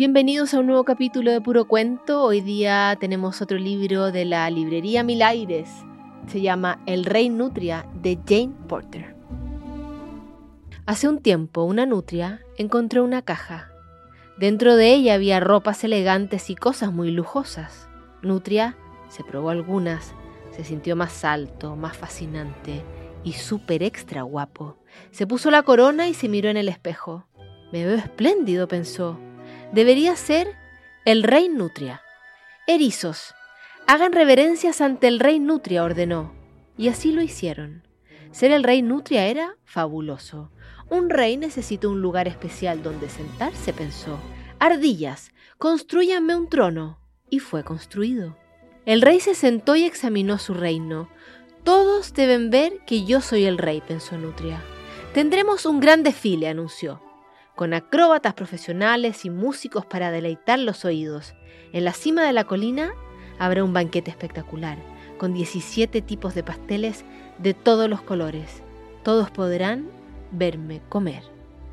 Bienvenidos a un nuevo capítulo de Puro Cuento. Hoy día tenemos otro libro de la librería Mil Aires. Se llama El Rey Nutria de Jane Porter. Hace un tiempo una nutria encontró una caja. Dentro de ella había ropas elegantes y cosas muy lujosas. Nutria se probó algunas, se sintió más alto, más fascinante y súper extra guapo. Se puso la corona y se miró en el espejo. Me veo espléndido, pensó debería ser el rey Nutria. Erizos, hagan reverencias ante el rey Nutria, ordenó. Y así lo hicieron. Ser el rey Nutria era fabuloso. Un rey necesita un lugar especial donde sentarse, pensó. Ardillas, construyanme un trono. Y fue construido. El rey se sentó y examinó su reino. Todos deben ver que yo soy el rey, pensó Nutria. Tendremos un gran desfile, anunció con acróbatas profesionales y músicos para deleitar los oídos. En la cima de la colina habrá un banquete espectacular, con 17 tipos de pasteles de todos los colores. Todos podrán verme comer.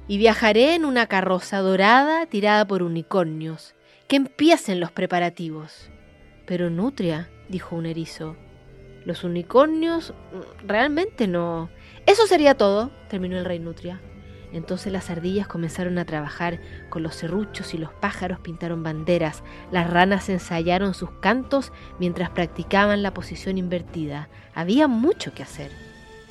Y viajaré en una carroza dorada tirada por unicornios. Que empiecen los preparativos. Pero Nutria, dijo un erizo, los unicornios mm, realmente no. Eso sería todo, terminó el rey Nutria. Entonces las ardillas comenzaron a trabajar, con los serruchos y los pájaros pintaron banderas, las ranas ensayaron sus cantos mientras practicaban la posición invertida. Había mucho que hacer.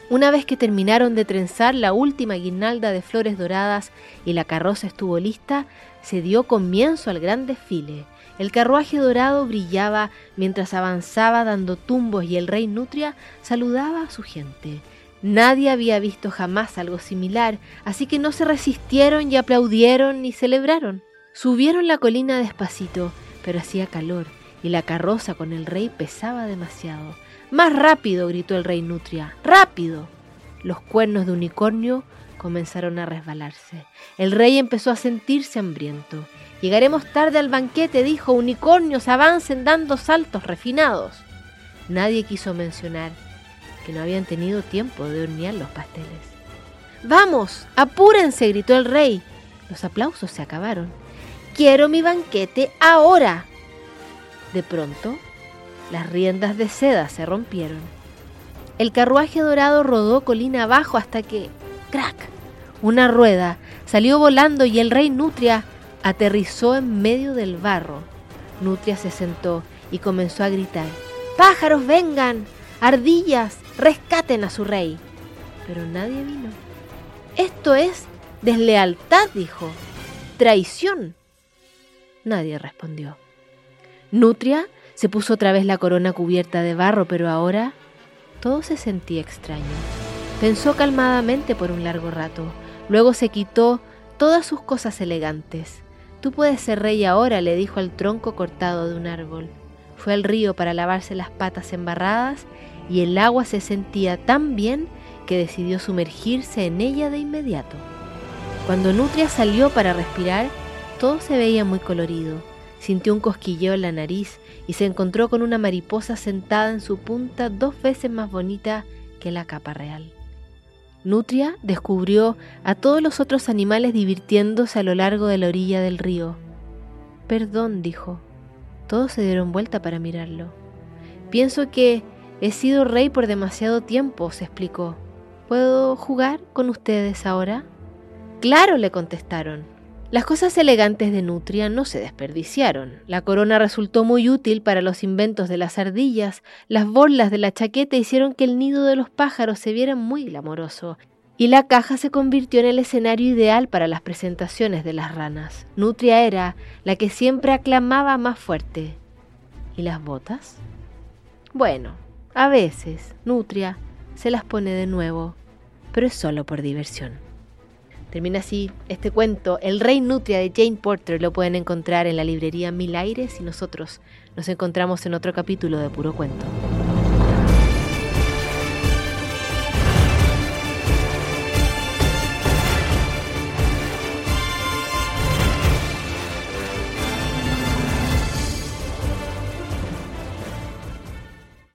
Una vez que terminaron de trenzar la última guirnalda de flores doradas y la carroza estuvo lista, se dio comienzo al gran desfile. El carruaje dorado brillaba mientras avanzaba dando tumbos y el rey Nutria saludaba a su gente. Nadie había visto jamás algo similar, así que no se resistieron y aplaudieron ni celebraron. Subieron la colina despacito, pero hacía calor y la carroza con el rey pesaba demasiado. Más rápido, gritó el rey Nutria, rápido. Los cuernos de unicornio comenzaron a resbalarse. El rey empezó a sentirse hambriento. Llegaremos tarde al banquete, dijo, unicornios avancen dando saltos refinados. Nadie quiso mencionar que no habían tenido tiempo de hornear los pasteles. ¡Vamos! ¡Apúrense! gritó el rey. Los aplausos se acabaron. Quiero mi banquete ahora. De pronto, las riendas de seda se rompieron. El carruaje dorado rodó colina abajo hasta que, ¡crack! Una rueda salió volando y el rey Nutria aterrizó en medio del barro. Nutria se sentó y comenzó a gritar, ¡Pájaros, vengan! ¡Ardillas, rescaten a su rey. Pero nadie vino. Esto es deslealtad, dijo. Traición. Nadie respondió. Nutria se puso otra vez la corona cubierta de barro, pero ahora todo se sentía extraño. Pensó calmadamente por un largo rato. Luego se quitó todas sus cosas elegantes. Tú puedes ser rey ahora, le dijo al tronco cortado de un árbol. Fue al río para lavarse las patas embarradas y el agua se sentía tan bien que decidió sumergirse en ella de inmediato. Cuando Nutria salió para respirar, todo se veía muy colorido. Sintió un cosquilleo en la nariz y se encontró con una mariposa sentada en su punta dos veces más bonita que la capa real. Nutria descubrió a todos los otros animales divirtiéndose a lo largo de la orilla del río. Perdón, dijo. Todos se dieron vuelta para mirarlo. Pienso que He sido rey por demasiado tiempo, se explicó. ¿Puedo jugar con ustedes ahora? Claro, le contestaron. Las cosas elegantes de Nutria no se desperdiciaron. La corona resultó muy útil para los inventos de las ardillas, las bolas de la chaqueta hicieron que el nido de los pájaros se viera muy glamoroso, y la caja se convirtió en el escenario ideal para las presentaciones de las ranas. Nutria era la que siempre aclamaba más fuerte. ¿Y las botas? Bueno, a veces, Nutria se las pone de nuevo, pero es solo por diversión. Termina así este cuento, El Rey Nutria de Jane Porter, lo pueden encontrar en la librería Mil Aires y nosotros nos encontramos en otro capítulo de Puro Cuento.